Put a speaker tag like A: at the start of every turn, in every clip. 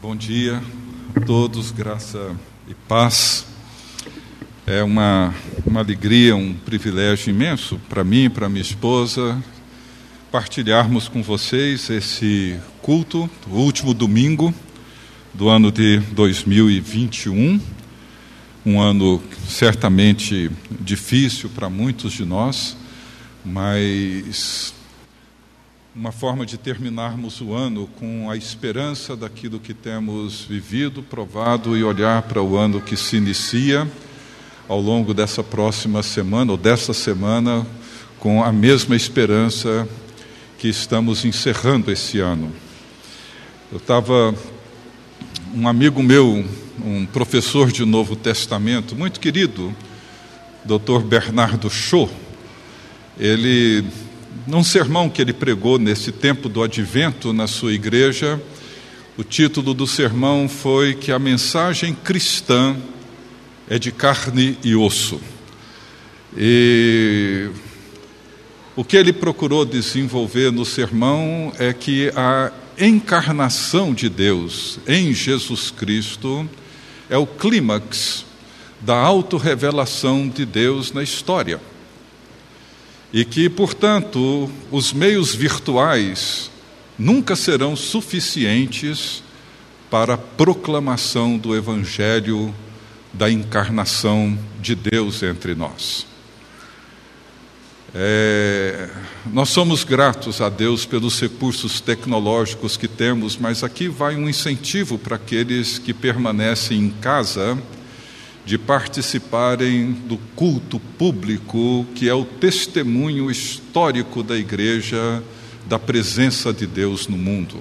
A: Bom dia a todos, graça e paz. É uma, uma alegria, um privilégio imenso para mim e para minha esposa partilharmos com vocês esse culto, o último domingo do ano de 2021. Um ano certamente difícil para muitos de nós, mas uma forma de terminarmos o ano com a esperança daquilo que temos vivido, provado e olhar para o ano que se inicia ao longo dessa próxima semana ou dessa semana com a mesma esperança que estamos encerrando esse ano. Eu estava um amigo meu, um professor de Novo Testamento, muito querido, Dr. Bernardo Shaw, ele num sermão que ele pregou nesse tempo do advento na sua igreja, o título do sermão foi que a mensagem cristã é de carne e osso. E o que ele procurou desenvolver no sermão é que a encarnação de Deus em Jesus Cristo é o clímax da autorrevelação de Deus na história e que, portanto, os meios virtuais nunca serão suficientes para a proclamação do Evangelho da encarnação de Deus entre nós. É, nós somos gratos a Deus pelos recursos tecnológicos que temos, mas aqui vai um incentivo para aqueles que permanecem em casa de participarem do culto público, que é o testemunho histórico da igreja da presença de Deus no mundo.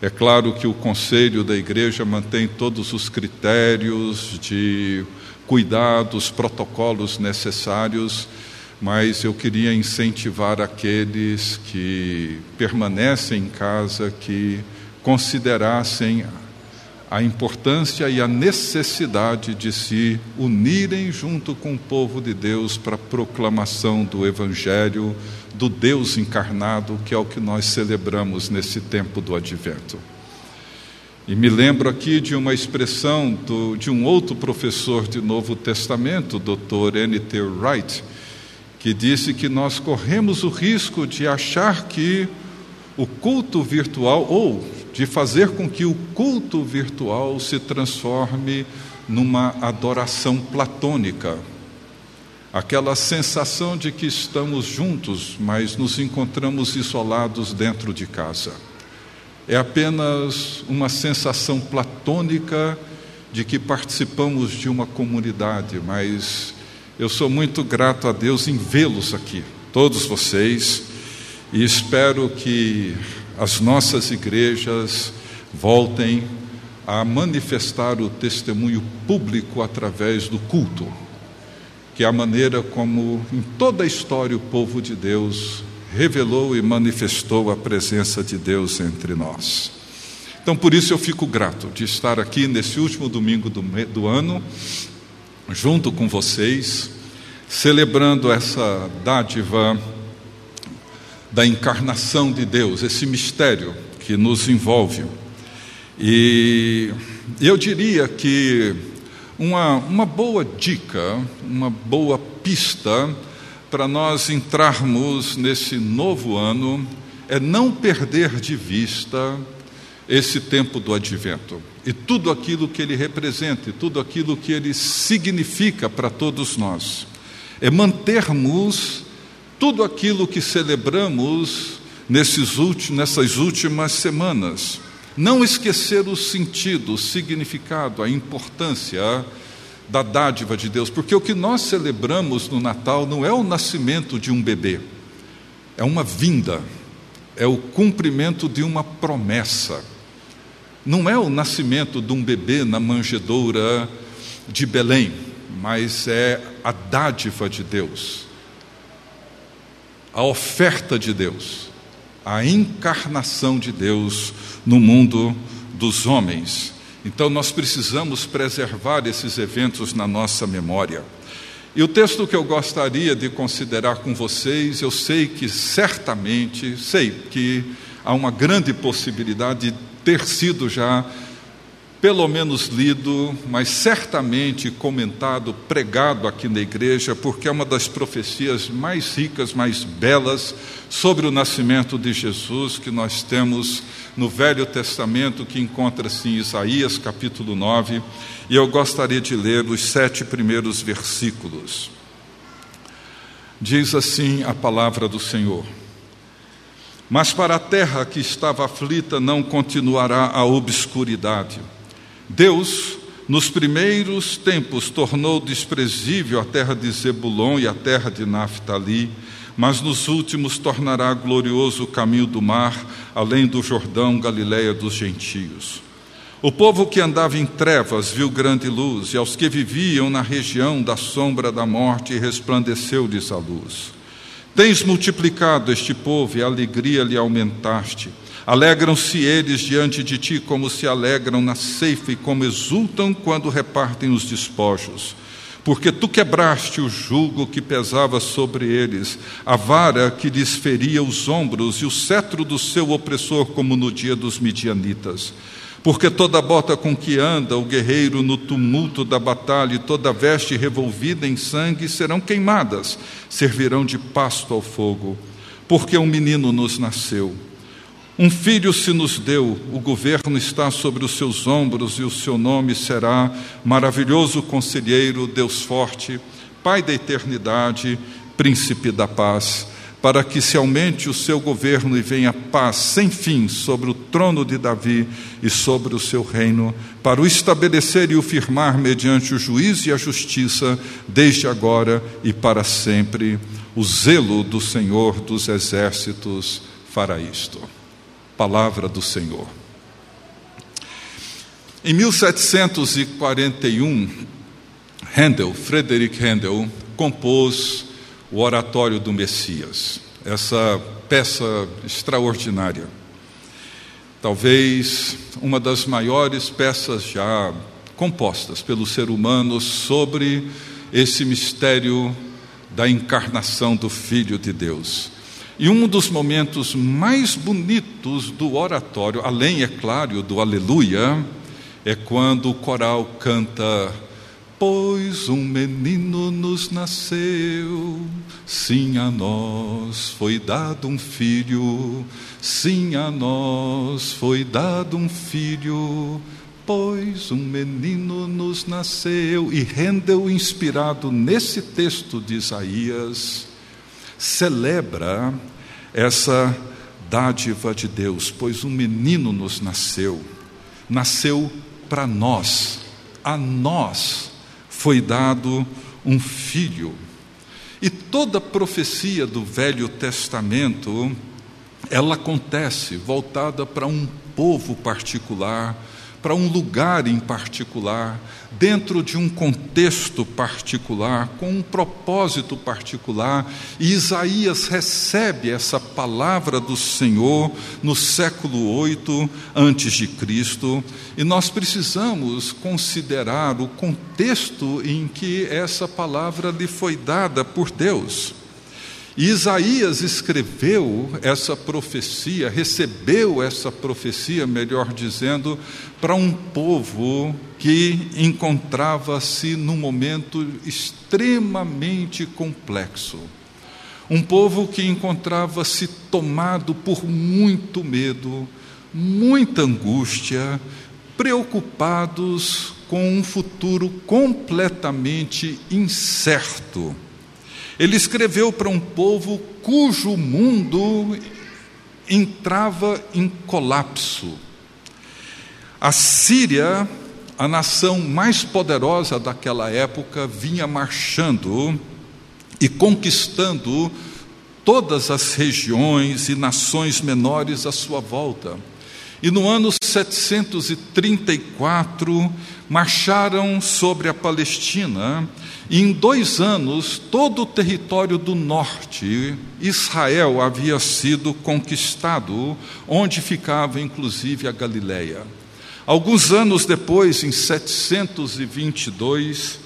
A: É claro que o conselho da igreja mantém todos os critérios de cuidados, protocolos necessários, mas eu queria incentivar aqueles que permanecem em casa que considerassem a importância e a necessidade de se unirem junto com o povo de Deus para a proclamação do Evangelho do Deus encarnado, que é o que nós celebramos nesse tempo do advento. E me lembro aqui de uma expressão do, de um outro professor de Novo Testamento, Dr. N.T. Wright, que disse que nós corremos o risco de achar que o culto virtual, ou de fazer com que o culto virtual se transforme numa adoração platônica. Aquela sensação de que estamos juntos, mas nos encontramos isolados dentro de casa. É apenas uma sensação platônica de que participamos de uma comunidade, mas eu sou muito grato a Deus em vê-los aqui, todos vocês, e espero que as nossas igrejas voltem a manifestar o testemunho público através do culto, que é a maneira como em toda a história o povo de Deus revelou e manifestou a presença de Deus entre nós. Então, por isso eu fico grato de estar aqui nesse último domingo do, do ano, junto com vocês, celebrando essa dádiva da encarnação de Deus, esse mistério que nos envolve. E eu diria que uma, uma boa dica, uma boa pista para nós entrarmos nesse novo ano é não perder de vista esse tempo do advento e tudo aquilo que ele representa, e tudo aquilo que ele significa para todos nós. É mantermos tudo aquilo que celebramos nesses últimos, nessas últimas semanas. Não esquecer o sentido, o significado, a importância da dádiva de Deus, porque o que nós celebramos no Natal não é o nascimento de um bebê, é uma vinda, é o cumprimento de uma promessa. Não é o nascimento de um bebê na manjedoura de Belém, mas é a dádiva de Deus a oferta de Deus, a encarnação de Deus no mundo dos homens. Então nós precisamos preservar esses eventos na nossa memória. E o texto que eu gostaria de considerar com vocês, eu sei que certamente, sei que há uma grande possibilidade de ter sido já pelo menos lido, mas certamente comentado, pregado aqui na igreja, porque é uma das profecias mais ricas, mais belas sobre o nascimento de Jesus que nós temos no Velho Testamento, que encontra-se em Isaías capítulo 9, e eu gostaria de ler os sete primeiros versículos. Diz assim a palavra do Senhor. Mas para a terra que estava aflita não continuará a obscuridade Deus, nos primeiros tempos, tornou desprezível a terra de Zebulon e a terra de Naphtali, mas nos últimos tornará glorioso o caminho do mar, além do Jordão, Galiléia dos gentios. O povo que andava em trevas viu grande luz, e aos que viviam na região da sombra da morte resplandeceu-lhes a luz. Tens multiplicado este povo e a alegria lhe aumentaste. Alegram-se eles diante de ti, como se alegram na ceifa e como exultam quando repartem os despojos. Porque tu quebraste o jugo que pesava sobre eles, a vara que lhes feria os ombros e o cetro do seu opressor, como no dia dos midianitas. Porque toda bota com que anda o guerreiro no tumulto da batalha e toda veste revolvida em sangue serão queimadas, servirão de pasto ao fogo. Porque um menino nos nasceu um filho se nos deu, o governo está sobre os seus ombros e o seu nome será Maravilhoso Conselheiro, Deus Forte, Pai da Eternidade, Príncipe da Paz, para que se aumente o seu governo e venha paz sem fim sobre o trono de Davi e sobre o seu reino, para o estabelecer e o firmar mediante o juízo e a justiça, desde agora e para sempre. O zelo do Senhor dos Exércitos fará isto palavra do Senhor. Em 1741, Handel, Frederick Handel, compôs o Oratório do Messias, essa peça extraordinária. Talvez uma das maiores peças já compostas pelo ser humano sobre esse mistério da encarnação do Filho de Deus. E um dos momentos mais bonitos do oratório, além, é claro, do aleluia, é quando o coral canta: Pois um menino nos nasceu, sim a nós foi dado um filho, sim a nós foi dado um filho. Pois um menino nos nasceu, e rendeu inspirado nesse texto de Isaías, celebra essa dádiva de Deus, pois um menino nos nasceu, nasceu para nós, a nós foi dado um filho. E toda profecia do Velho Testamento, ela acontece voltada para um povo particular, para um lugar em particular, dentro de um contexto particular, com um propósito particular, e Isaías recebe essa palavra do Senhor no século 8 antes de Cristo, e nós precisamos considerar o contexto em que essa palavra lhe foi dada por Deus. E Isaías escreveu essa profecia, recebeu essa profecia, melhor dizendo, para um povo que encontrava-se num momento extremamente complexo. Um povo que encontrava-se tomado por muito medo, muita angústia, preocupados com um futuro completamente incerto. Ele escreveu para um povo cujo mundo entrava em colapso. A Síria, a nação mais poderosa daquela época, vinha marchando e conquistando todas as regiões e nações menores à sua volta. E no ano 734, marcharam sobre a Palestina, e em dois anos, todo o território do norte, Israel havia sido conquistado, onde ficava inclusive a Galileia. Alguns anos depois, em 722,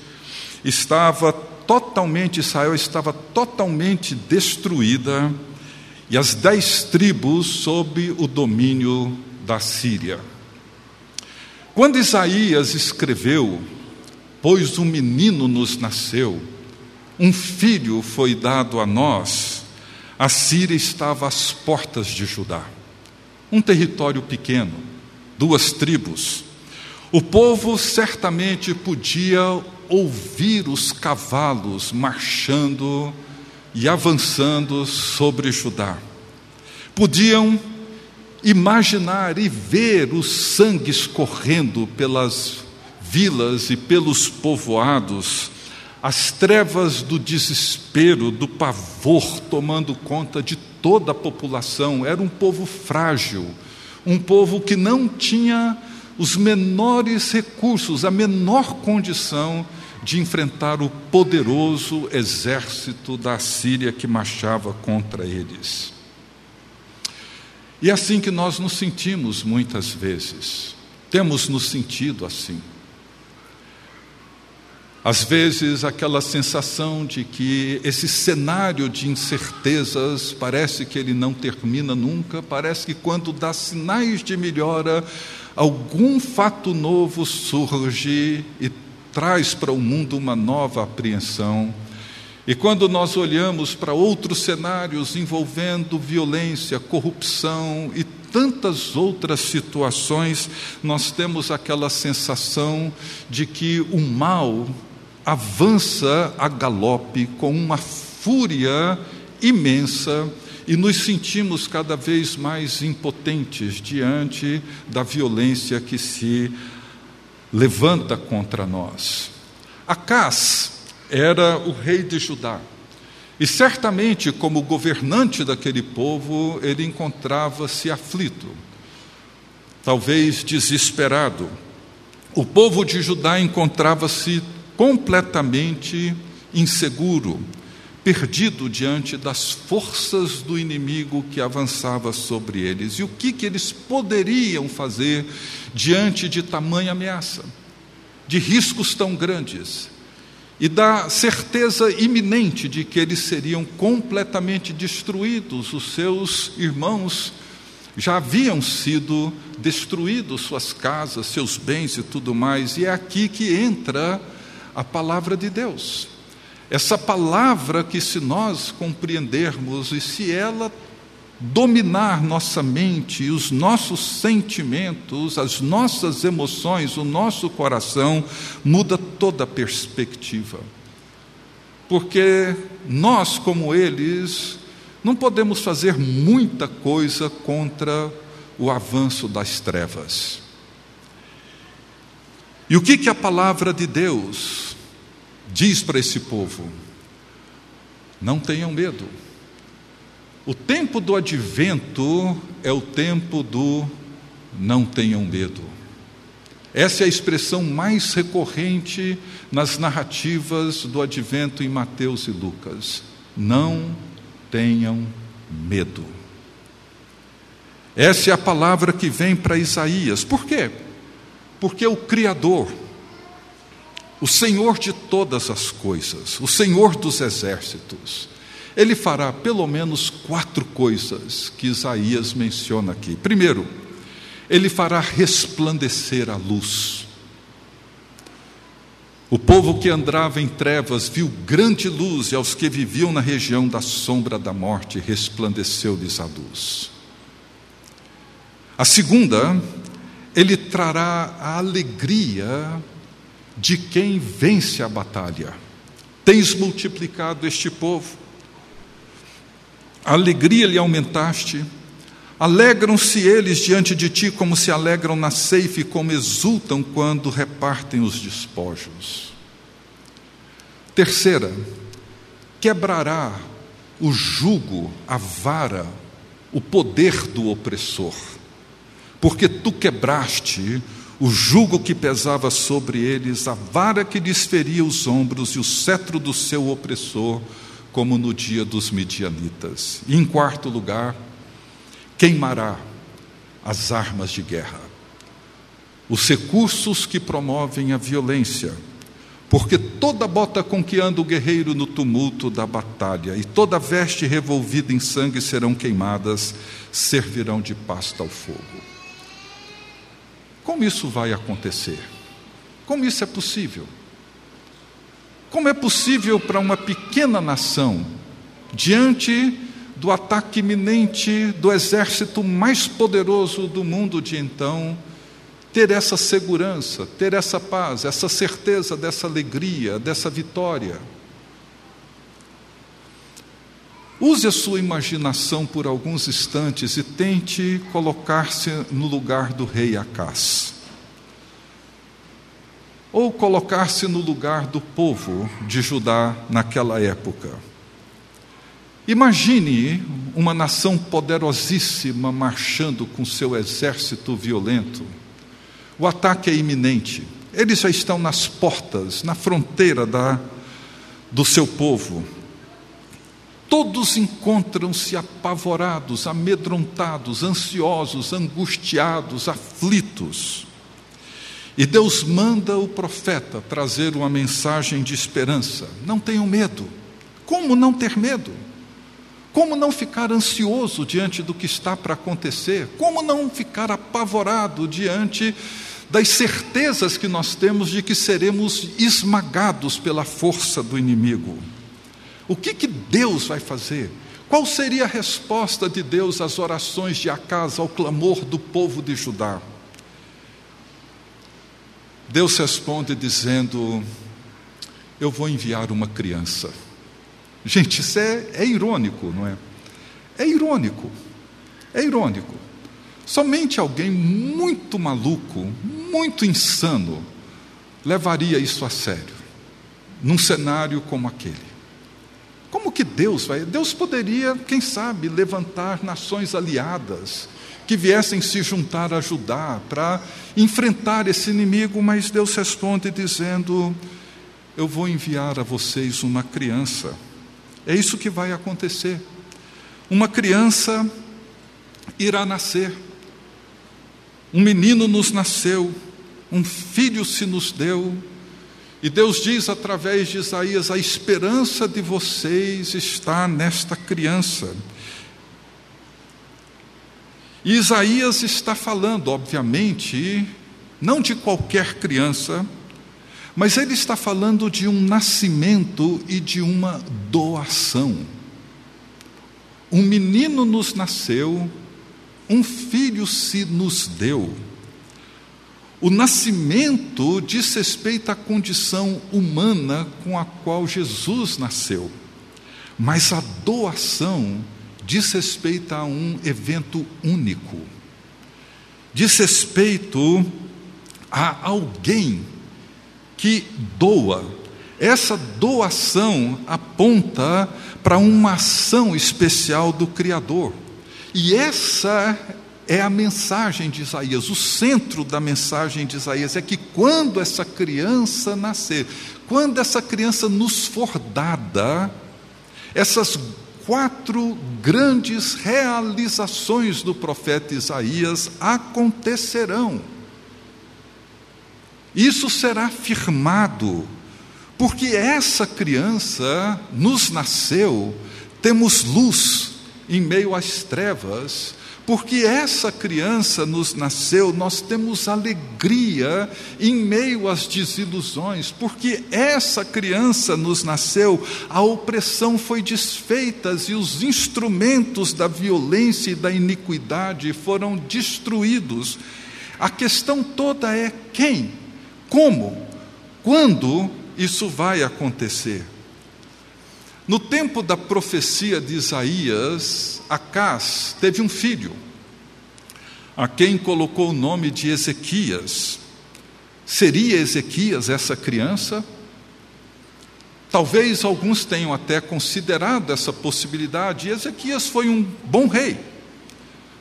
A: estava totalmente, Israel estava totalmente destruída, e as dez tribos sob o domínio da Síria. Quando Isaías escreveu, Pois um menino nos nasceu, um filho foi dado a nós, a Síria estava às portas de Judá. Um território pequeno, duas tribos. O povo certamente podia ouvir os cavalos marchando e avançando sobre Judá. Podiam imaginar e ver os sangues correndo pelas vilas e pelos povoados, as trevas do desespero, do pavor tomando conta de toda a população. Era um povo frágil, um povo que não tinha os menores recursos, a menor condição de enfrentar o poderoso exército da Síria que marchava contra eles. E é assim que nós nos sentimos muitas vezes, temos nos sentido assim. Às vezes, aquela sensação de que esse cenário de incertezas parece que ele não termina nunca, parece que quando dá sinais de melhora, algum fato novo surge e traz para o mundo uma nova apreensão. E quando nós olhamos para outros cenários envolvendo violência, corrupção e tantas outras situações, nós temos aquela sensação de que o mal avança a galope com uma fúria imensa e nos sentimos cada vez mais impotentes diante da violência que se levanta contra nós. Acás era o rei de Judá. E certamente, como governante daquele povo, ele encontrava-se aflito, talvez desesperado. O povo de Judá encontrava-se completamente inseguro, perdido diante das forças do inimigo que avançava sobre eles. E o que, que eles poderiam fazer diante de tamanha ameaça, de riscos tão grandes? E da certeza iminente de que eles seriam completamente destruídos, os seus irmãos já haviam sido destruídos, suas casas, seus bens e tudo mais, e é aqui que entra a palavra de Deus. Essa palavra que, se nós compreendermos e se ela dominar nossa mente, os nossos sentimentos, as nossas emoções, o nosso coração, muda toda a perspectiva. Porque nós, como eles, não podemos fazer muita coisa contra o avanço das trevas. E o que, que a palavra de Deus diz para esse povo: não tenham medo. O tempo do advento é o tempo do não tenham medo. Essa é a expressão mais recorrente nas narrativas do advento em Mateus e Lucas. Não tenham medo. Essa é a palavra que vem para Isaías. Por quê? Porque o Criador, o Senhor de todas as coisas, o Senhor dos exércitos, ele fará pelo menos quatro coisas que Isaías menciona aqui. Primeiro, ele fará resplandecer a luz. O povo que andava em trevas viu grande luz, e aos que viviam na região da sombra da morte resplandeceu-lhes a luz. A segunda, ele trará a alegria de quem vence a batalha. Tens multiplicado este povo, a alegria lhe aumentaste, alegram-se eles diante de ti como se alegram na ceifa e como exultam quando repartem os despojos. Terceira, quebrará o jugo, a vara, o poder do opressor, porque tu quebraste o jugo que pesava sobre eles, a vara que lhes feria os ombros e o cetro do seu opressor, como no dia dos midianitas. E em quarto lugar, queimará as armas de guerra, os recursos que promovem a violência, porque toda bota com que anda o guerreiro no tumulto da batalha e toda veste revolvida em sangue serão queimadas, servirão de pasta ao fogo. Como isso vai acontecer? Como isso é possível? Como é possível para uma pequena nação, diante do ataque iminente do exército mais poderoso do mundo de então, ter essa segurança, ter essa paz, essa certeza dessa alegria, dessa vitória? Use a sua imaginação por alguns instantes e tente colocar-se no lugar do rei Acás. Ou colocar-se no lugar do povo de Judá naquela época. Imagine uma nação poderosíssima marchando com seu exército violento. O ataque é iminente. Eles já estão nas portas, na fronteira da, do seu povo. Todos encontram-se apavorados, amedrontados, ansiosos, angustiados, aflitos. E Deus manda o profeta trazer uma mensagem de esperança. Não tenham medo. Como não ter medo? Como não ficar ansioso diante do que está para acontecer? Como não ficar apavorado diante das certezas que nós temos de que seremos esmagados pela força do inimigo? O que, que Deus vai fazer? Qual seria a resposta de Deus às orações de Acas, ao clamor do povo de Judá? Deus responde dizendo: Eu vou enviar uma criança. Gente, isso é, é irônico, não é? É irônico. É irônico. Somente alguém muito maluco, muito insano, levaria isso a sério, num cenário como aquele. Como que Deus vai? Deus poderia, quem sabe, levantar nações aliadas que viessem se juntar a ajudar para enfrentar esse inimigo, mas Deus responde dizendo: Eu vou enviar a vocês uma criança. É isso que vai acontecer. Uma criança irá nascer. Um menino nos nasceu, um filho se nos deu e Deus diz através de Isaías: a esperança de vocês está nesta criança. E Isaías está falando, obviamente, não de qualquer criança, mas ele está falando de um nascimento e de uma doação. Um menino nos nasceu, um filho se nos deu. O nascimento diz respeito à condição humana com a qual Jesus nasceu, mas a doação diz respeito a um evento único, diz respeito a alguém que doa. Essa doação aponta para uma ação especial do Criador. E essa é a mensagem de Isaías, o centro da mensagem de Isaías é que quando essa criança nascer, quando essa criança nos for dada, essas quatro grandes realizações do profeta Isaías acontecerão. Isso será firmado, porque essa criança nos nasceu, temos luz em meio às trevas, porque essa criança nos nasceu, nós temos alegria em meio às desilusões, porque essa criança nos nasceu, a opressão foi desfeita e os instrumentos da violência e da iniquidade foram destruídos. A questão toda é quem, como, quando isso vai acontecer. No tempo da profecia de Isaías, Acás teve um filho, a quem colocou o nome de Ezequias. Seria Ezequias essa criança? Talvez alguns tenham até considerado essa possibilidade. Ezequias foi um bom rei,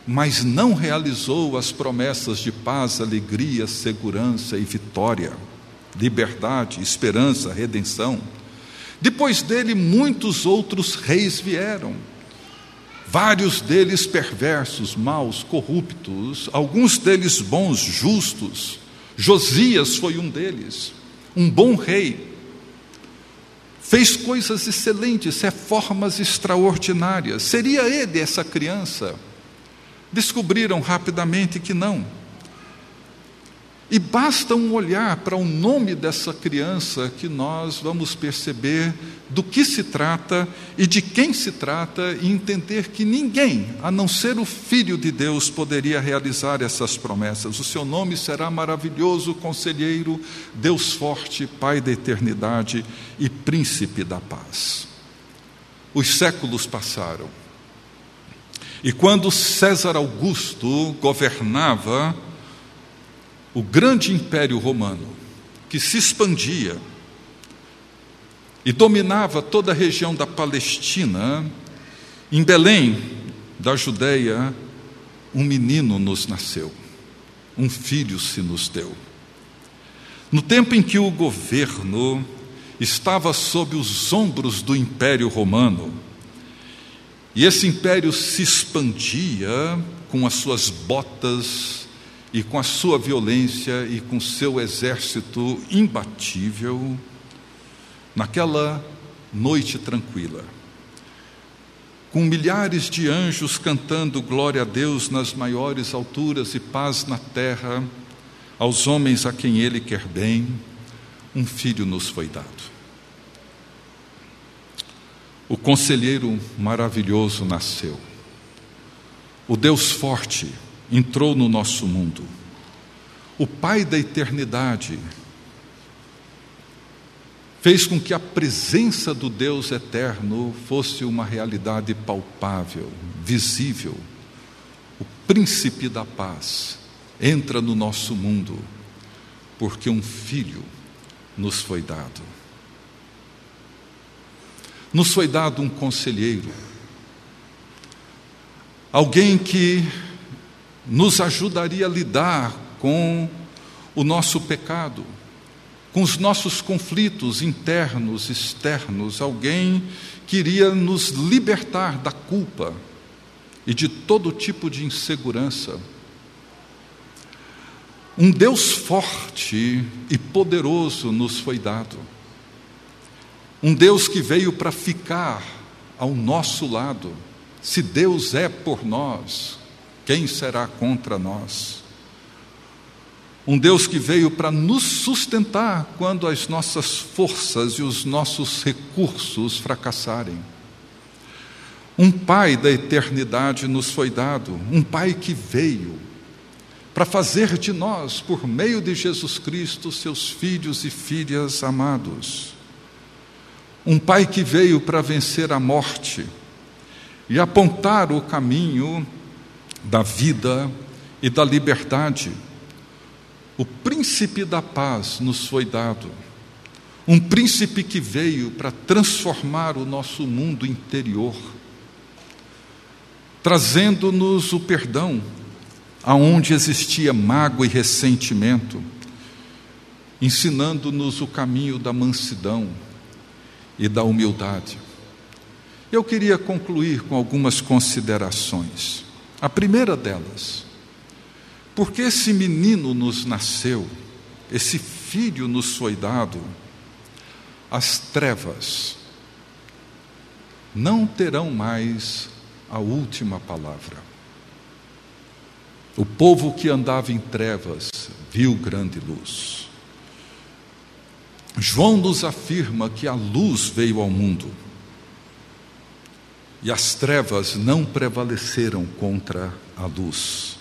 A: mas não realizou as promessas de paz, alegria, segurança e vitória, liberdade, esperança, redenção. Depois dele, muitos outros reis vieram, vários deles perversos, maus, corruptos, alguns deles bons, justos. Josias foi um deles, um bom rei. Fez coisas excelentes, reformas extraordinárias. Seria ele essa criança? Descobriram rapidamente que não. E basta um olhar para o nome dessa criança que nós vamos perceber do que se trata e de quem se trata e entender que ninguém, a não ser o Filho de Deus, poderia realizar essas promessas. O seu nome será maravilhoso, conselheiro, Deus forte, Pai da eternidade e príncipe da paz. Os séculos passaram. E quando César Augusto governava, o grande império romano, que se expandia e dominava toda a região da Palestina, em Belém, da Judéia, um menino nos nasceu, um filho se nos deu. No tempo em que o governo estava sob os ombros do Império Romano, e esse império se expandia com as suas botas e com a sua violência e com seu exército imbatível, naquela noite tranquila, com milhares de anjos cantando glória a Deus nas maiores alturas e paz na terra, aos homens a quem Ele quer bem, um filho nos foi dado. O conselheiro maravilhoso nasceu. O Deus forte entrou no nosso mundo. O Pai da eternidade fez com que a presença do Deus eterno fosse uma realidade palpável, visível. O príncipe da paz entra no nosso mundo porque um filho nos foi dado. Nos foi dado um conselheiro, alguém que nos ajudaria a lidar com o nosso pecado, com os nossos conflitos internos, externos, alguém que iria nos libertar da culpa e de todo tipo de insegurança. Um Deus forte e poderoso nos foi dado. Um Deus que veio para ficar ao nosso lado. Se Deus é por nós, quem será contra nós? Um Deus que veio para nos sustentar quando as nossas forças e os nossos recursos fracassarem. Um Pai da eternidade nos foi dado, um Pai que veio para fazer de nós, por meio de Jesus Cristo, seus filhos e filhas amados. Um Pai que veio para vencer a morte e apontar o caminho da vida e da liberdade. O príncipe da paz nos foi dado, um príncipe que veio para transformar o nosso mundo interior, trazendo-nos o perdão aonde existia mágoa e ressentimento, ensinando-nos o caminho da mansidão e da humildade. Eu queria concluir com algumas considerações. A primeira delas, porque esse menino nos nasceu, esse filho nos foi dado, as trevas não terão mais a última palavra. O povo que andava em trevas viu grande luz. João nos afirma que a luz veio ao mundo e as trevas não prevaleceram contra a luz.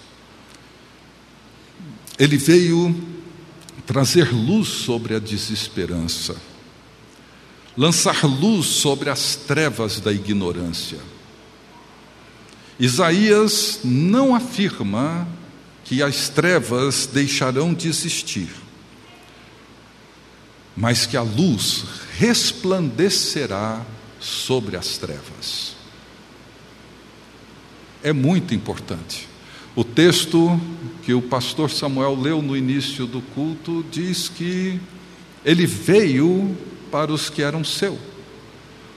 A: Ele veio trazer luz sobre a desesperança, lançar luz sobre as trevas da ignorância. Isaías não afirma que as trevas deixarão de existir, mas que a luz resplandecerá sobre as trevas é muito importante. O texto que o pastor Samuel leu no início do culto diz que ele veio para os que eram seu,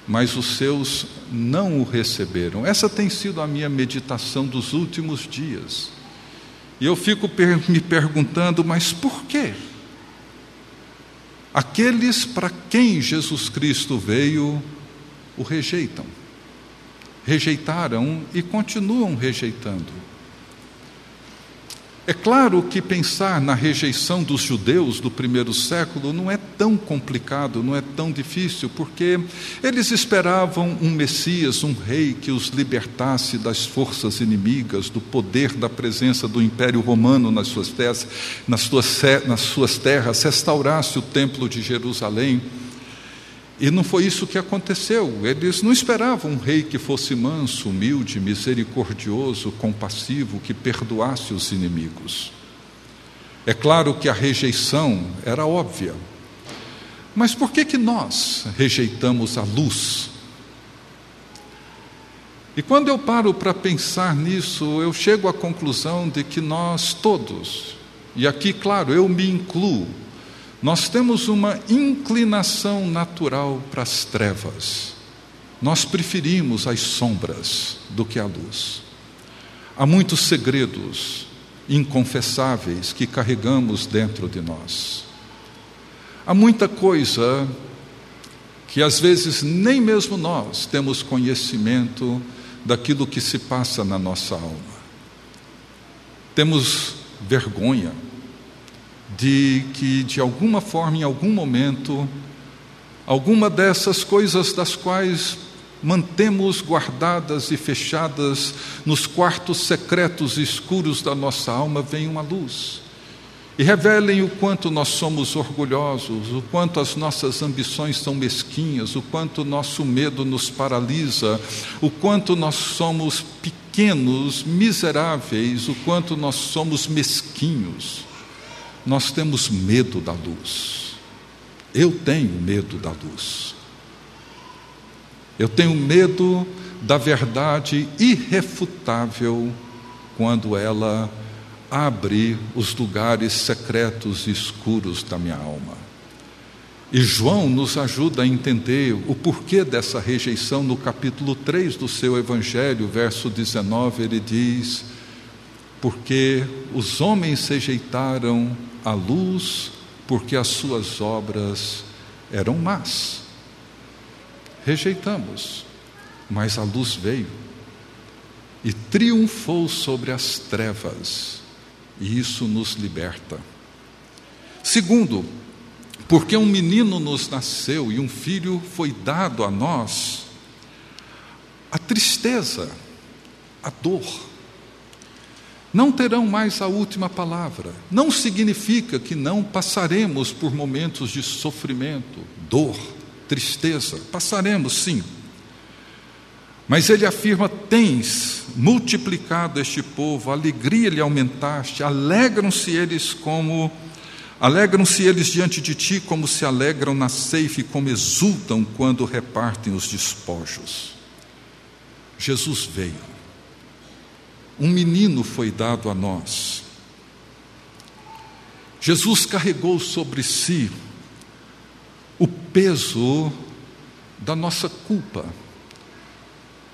A: mas os seus não o receberam. Essa tem sido a minha meditação dos últimos dias. E eu fico me perguntando, mas por quê? Aqueles para quem Jesus Cristo veio o rejeitam rejeitaram e continuam rejeitando. É claro que pensar na rejeição dos judeus do primeiro século não é tão complicado, não é tão difícil, porque eles esperavam um Messias, um rei que os libertasse das forças inimigas, do poder da presença do Império Romano nas suas terras, nas suas, nas suas terras restaurasse o Templo de Jerusalém. E não foi isso que aconteceu. Eles não esperavam um rei que fosse manso, humilde, misericordioso, compassivo, que perdoasse os inimigos. É claro que a rejeição era óbvia. Mas por que que nós rejeitamos a luz? E quando eu paro para pensar nisso, eu chego à conclusão de que nós todos, e aqui, claro, eu me incluo, nós temos uma inclinação natural para as trevas. Nós preferimos as sombras do que a luz. Há muitos segredos inconfessáveis que carregamos dentro de nós. Há muita coisa que às vezes nem mesmo nós temos conhecimento daquilo que se passa na nossa alma. Temos vergonha, de que, de alguma forma, em algum momento, alguma dessas coisas das quais mantemos guardadas e fechadas nos quartos secretos e escuros da nossa alma, venham à luz. E revelem o quanto nós somos orgulhosos, o quanto as nossas ambições são mesquinhas, o quanto nosso medo nos paralisa, o quanto nós somos pequenos, miseráveis, o quanto nós somos mesquinhos nós temos medo da luz. Eu tenho medo da luz. Eu tenho medo da verdade irrefutável quando ela abre os lugares secretos e escuros da minha alma. E João nos ajuda a entender o porquê dessa rejeição no capítulo 3 do seu Evangelho, verso 19, ele diz: Porque os homens rejeitaram a luz, porque as suas obras eram más. Rejeitamos, mas a luz veio e triunfou sobre as trevas, e isso nos liberta. Segundo, porque um menino nos nasceu e um filho foi dado a nós, a tristeza, a dor, não terão mais a última palavra. Não significa que não passaremos por momentos de sofrimento, dor, tristeza. Passaremos, sim. Mas ele afirma: Tens multiplicado este povo, a alegria lhe aumentaste, alegram-se eles como. Alegram-se eles diante de ti, como se alegram na ceifa e como exultam quando repartem os despojos. Jesus veio um menino foi dado a nós. Jesus carregou sobre si o peso da nossa culpa,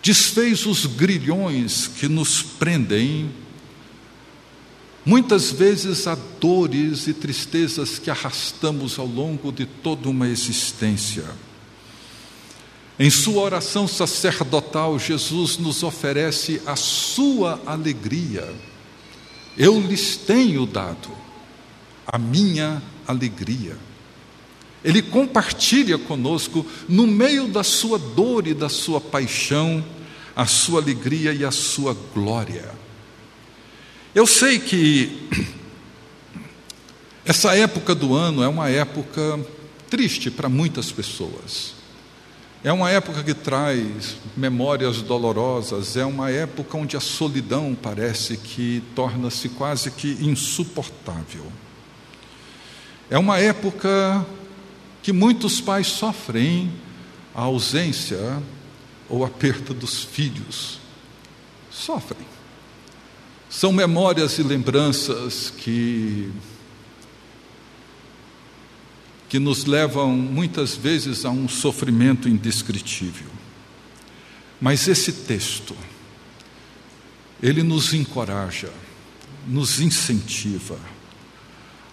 A: desfez os grilhões que nos prendem, muitas vezes há dores e tristezas que arrastamos ao longo de toda uma existência. Em sua oração sacerdotal, Jesus nos oferece a sua alegria. Eu lhes tenho dado a minha alegria. Ele compartilha conosco, no meio da sua dor e da sua paixão, a sua alegria e a sua glória. Eu sei que essa época do ano é uma época triste para muitas pessoas. É uma época que traz memórias dolorosas, é uma época onde a solidão parece que torna-se quase que insuportável. É uma época que muitos pais sofrem a ausência ou a perda dos filhos. Sofrem. São memórias e lembranças que que nos levam muitas vezes a um sofrimento indescritível. Mas esse texto, ele nos encoraja, nos incentiva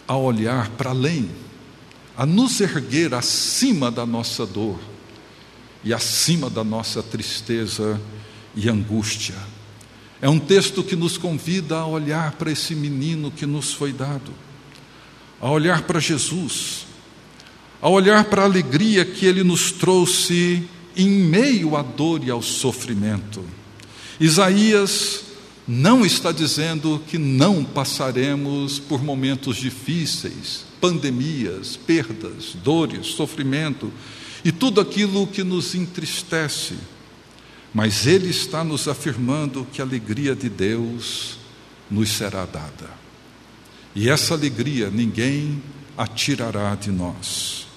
A: a olhar para além, a nos erguer acima da nossa dor e acima da nossa tristeza e angústia. É um texto que nos convida a olhar para esse menino que nos foi dado, a olhar para Jesus, a olhar para a alegria que ele nos trouxe em meio à dor e ao sofrimento. Isaías não está dizendo que não passaremos por momentos difíceis, pandemias, perdas, dores, sofrimento e tudo aquilo que nos entristece. Mas ele está nos afirmando que a alegria de Deus nos será dada. E essa alegria ninguém a tirará de nós.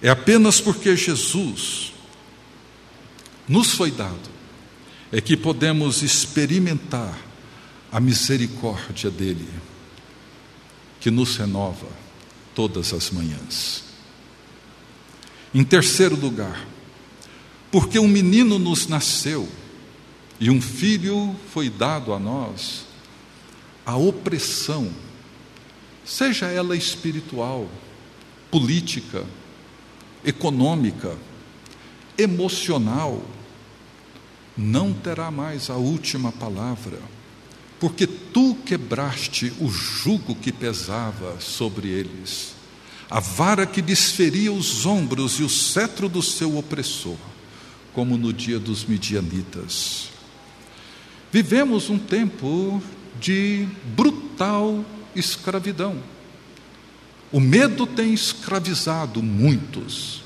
A: É apenas porque Jesus nos foi dado é que podemos experimentar a misericórdia dele, que nos renova todas as manhãs. Em terceiro lugar, porque um menino nos nasceu e um filho foi dado a nós, a opressão, seja ela espiritual, política, econômica, emocional, não terá mais a última palavra, porque tu quebraste o jugo que pesava sobre eles, a vara que desferia os ombros e o cetro do seu opressor, como no dia dos midianitas. Vivemos um tempo de brutal escravidão. O medo tem escravizado muitos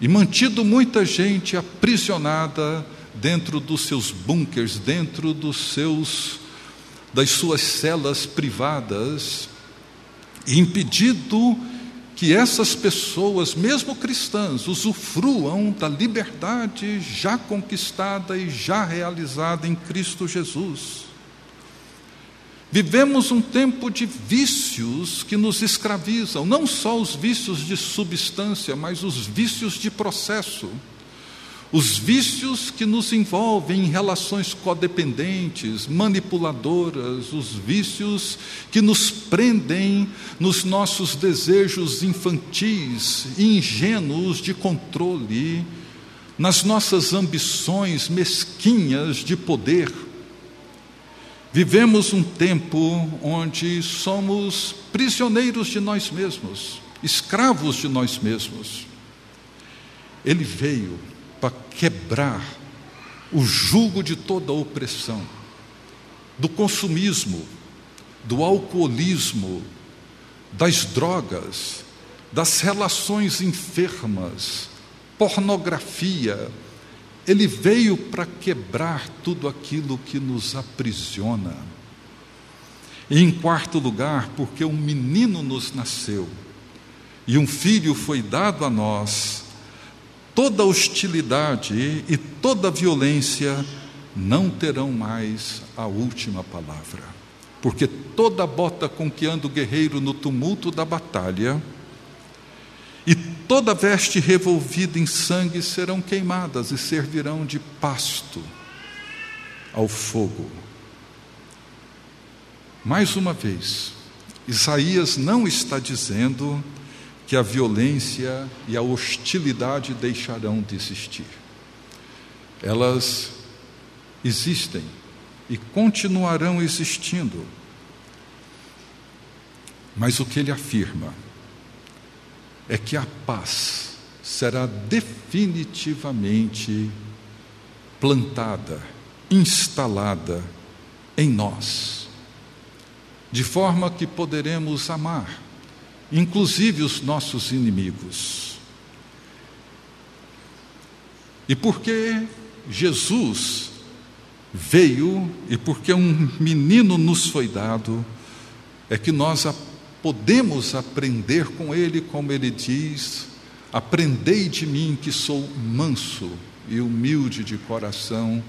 A: e mantido muita gente aprisionada dentro dos seus bunkers, dentro dos seus das suas celas privadas, e impedido que essas pessoas, mesmo cristãs, usufruam da liberdade já conquistada e já realizada em Cristo Jesus. Vivemos um tempo de vícios que nos escravizam, não só os vícios de substância, mas os vícios de processo. Os vícios que nos envolvem em relações codependentes, manipuladoras, os vícios que nos prendem nos nossos desejos infantis e ingênuos de controle, nas nossas ambições mesquinhas de poder Vivemos um tempo onde somos prisioneiros de nós mesmos, escravos de nós mesmos. Ele veio para quebrar o jugo de toda a opressão, do consumismo, do alcoolismo, das drogas, das relações enfermas, pornografia, ele veio para quebrar tudo aquilo que nos aprisiona. E em quarto lugar, porque um menino nos nasceu e um filho foi dado a nós, toda hostilidade e toda violência não terão mais a última palavra. Porque toda bota com que anda o guerreiro no tumulto da batalha, e toda veste revolvida em sangue serão queimadas e servirão de pasto ao fogo. Mais uma vez, Isaías não está dizendo que a violência e a hostilidade deixarão de existir. Elas existem e continuarão existindo. Mas o que ele afirma é que a paz será definitivamente plantada, instalada em nós, de forma que poderemos amar, inclusive os nossos inimigos. E porque Jesus veio e porque um menino nos foi dado, é que nós podemos aprender com ele, como ele diz: Aprendei de mim, que sou manso e humilde de coração,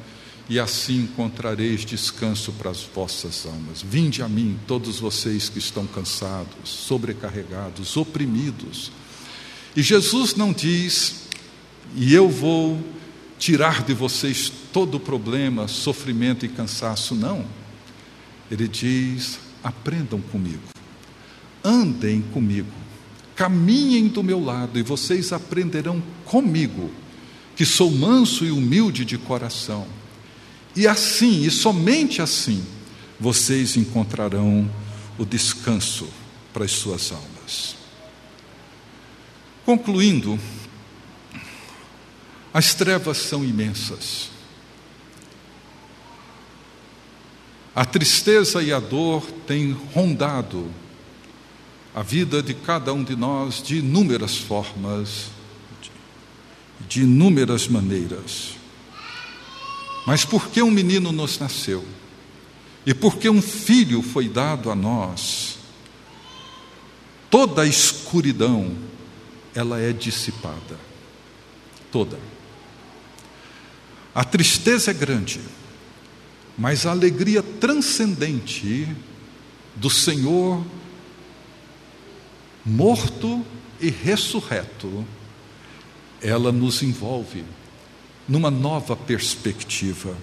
A: e assim encontrareis descanso para as vossas almas. Vinde a mim, todos vocês que estão cansados, sobrecarregados, oprimidos. E Jesus não diz, e eu vou tirar de vocês todo o problema, sofrimento e cansaço, não. Ele diz: aprendam comigo andem comigo, caminhem do meu lado e vocês aprenderão comigo, que sou manso e humilde de coração, E assim, e somente assim, vocês encontrarão o descanso para as suas almas. Concluindo, as trevas são imensas. A tristeza e a dor têm rondado a vida de cada um de nós de inúmeras formas, de inúmeras maneiras. Mas porque um menino nos nasceu e porque um filho foi dado a nós, toda a escuridão ela é dissipada. Toda. A tristeza é grande, mas a alegria transcendente do Senhor morto e ressurreto, ela nos envolve numa nova perspectiva.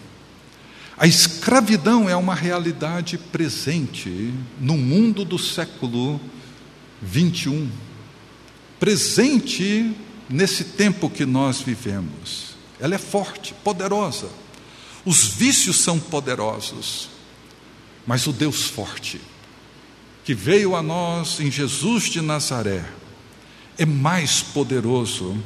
A: A escravidão é uma realidade presente no mundo do século 21, presente nesse tempo que nós vivemos. Ela é forte, poderosa. Os vícios são poderosos, mas o Deus forte, que veio a nós em Jesus de Nazaré, é mais poderoso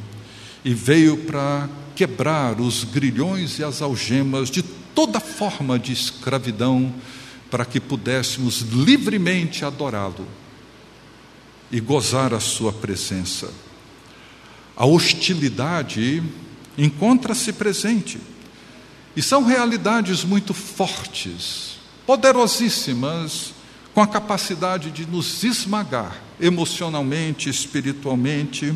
A: e veio para quebrar os grilhões e as algemas de toda forma de escravidão, para que pudéssemos livremente adorá-lo e gozar a sua presença. A hostilidade encontra-se presente, e são realidades muito fortes, poderosíssimas, com a capacidade de nos esmagar emocionalmente, espiritualmente,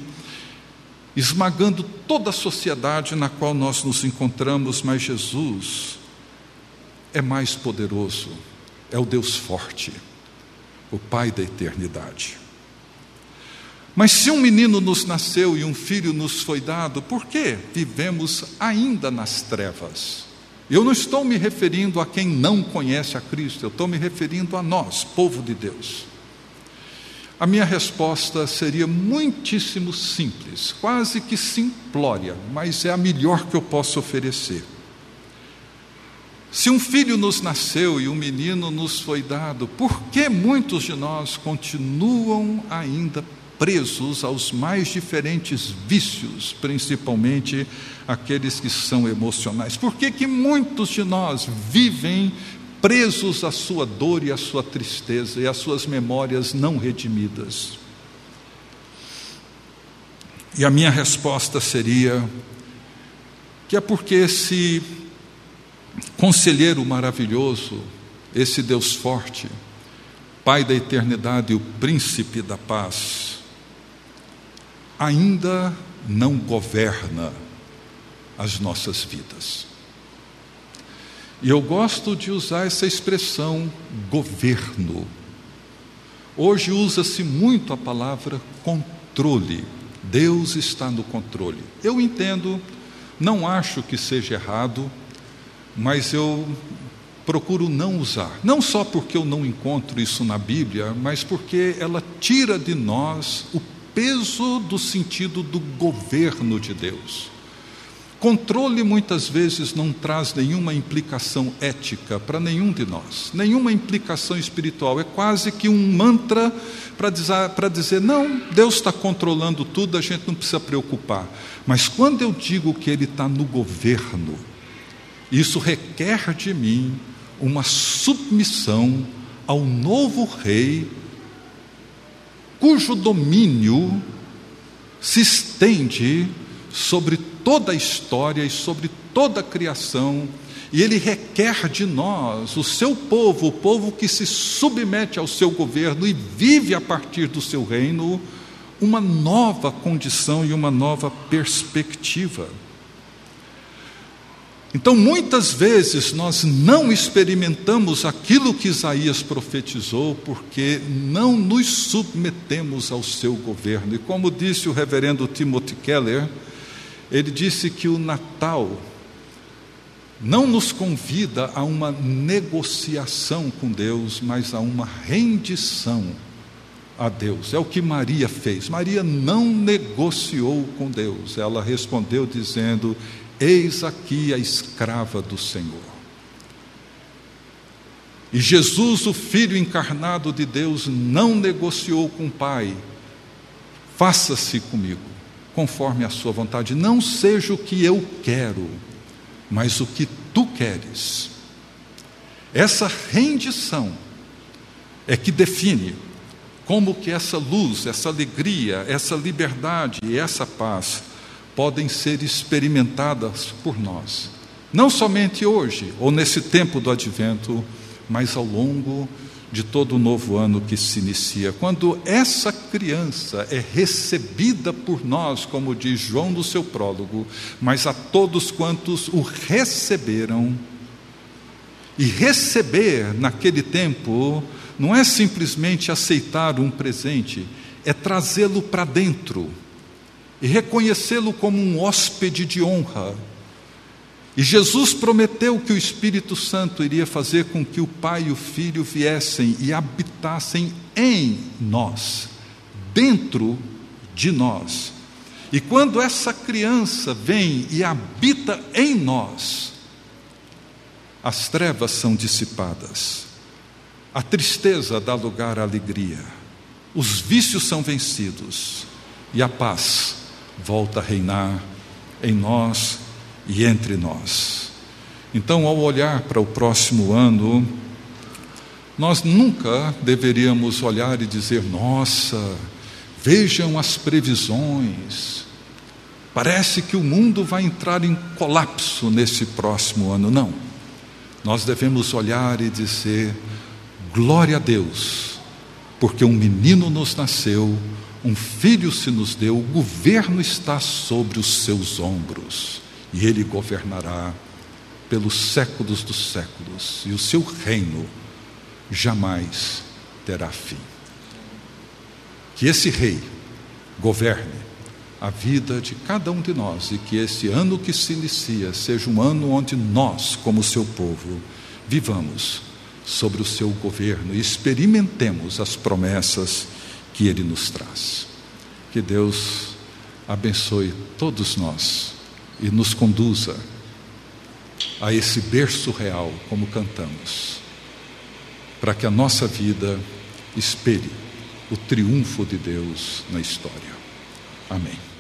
A: esmagando toda a sociedade na qual nós nos encontramos, mas Jesus é mais poderoso, é o Deus forte, o Pai da eternidade. Mas se um menino nos nasceu e um filho nos foi dado, por que vivemos ainda nas trevas? Eu não estou me referindo a quem não conhece a Cristo, eu estou me referindo a nós, povo de Deus. A minha resposta seria muitíssimo simples, quase que simplória, mas é a melhor que eu posso oferecer. Se um filho nos nasceu e um menino nos foi dado, por que muitos de nós continuam ainda presos aos mais diferentes vícios, principalmente aqueles que são emocionais? Por que, que muitos de nós vivem presos à sua dor e à sua tristeza e às suas memórias não redimidas? E a minha resposta seria que é porque esse conselheiro maravilhoso, esse Deus forte, Pai da eternidade e o príncipe da paz, ainda não governa as nossas vidas. E eu gosto de usar essa expressão governo. Hoje usa-se muito a palavra controle. Deus está no controle. Eu entendo, não acho que seja errado, mas eu procuro não usar. Não só porque eu não encontro isso na Bíblia, mas porque ela tira de nós o peso do sentido do governo de Deus. Controle muitas vezes não traz nenhuma implicação ética para nenhum de nós, nenhuma implicação espiritual. É quase que um mantra para dizer, não, Deus está controlando tudo, a gente não precisa preocupar. Mas quando eu digo que Ele está no governo, isso requer de mim uma submissão ao novo rei, cujo domínio se estende sobre toda a história e sobre toda a criação, e ele requer de nós, o seu povo, o povo que se submete ao seu governo e vive a partir do seu reino, uma nova condição e uma nova perspectiva. Então, muitas vezes nós não experimentamos aquilo que Isaías profetizou, porque não nos submetemos ao seu governo. E como disse o reverendo Timothy Keller, ele disse que o Natal não nos convida a uma negociação com Deus, mas a uma rendição a Deus. É o que Maria fez. Maria não negociou com Deus. Ela respondeu dizendo: Eis aqui a escrava do Senhor. E Jesus, o Filho encarnado de Deus, não negociou com o Pai. Faça-se comigo, conforme a Sua vontade. Não seja o que eu quero, mas o que tu queres. Essa rendição é que define como que essa luz, essa alegria, essa liberdade e essa paz podem ser experimentadas por nós. Não somente hoje ou nesse tempo do advento, mas ao longo de todo o novo ano que se inicia. Quando essa criança é recebida por nós, como diz João no seu prólogo, mas a todos quantos o receberam, e receber naquele tempo não é simplesmente aceitar um presente, é trazê-lo para dentro e reconhecê-lo como um hóspede de honra. E Jesus prometeu que o Espírito Santo iria fazer com que o Pai e o Filho viessem e habitassem em nós, dentro de nós. E quando essa criança vem e habita em nós, as trevas são dissipadas, a tristeza dá lugar à alegria, os vícios são vencidos e a paz volta a reinar em nós e entre nós. Então, ao olhar para o próximo ano, nós nunca deveríamos olhar e dizer: nossa, vejam as previsões, parece que o mundo vai entrar em colapso nesse próximo ano. Não. Nós devemos olhar e dizer: glória a Deus, porque um menino nos nasceu, um filho se nos deu, o governo está sobre os seus ombros e ele governará pelos séculos dos séculos, e o seu reino jamais terá fim. Que esse rei governe a vida de cada um de nós e que esse ano que se inicia seja um ano onde nós, como seu povo, vivamos sobre o seu governo e experimentemos as promessas que ele nos traz. Que Deus abençoe todos nós e nos conduza a esse berço real, como cantamos, para que a nossa vida espere o triunfo de Deus na história. Amém.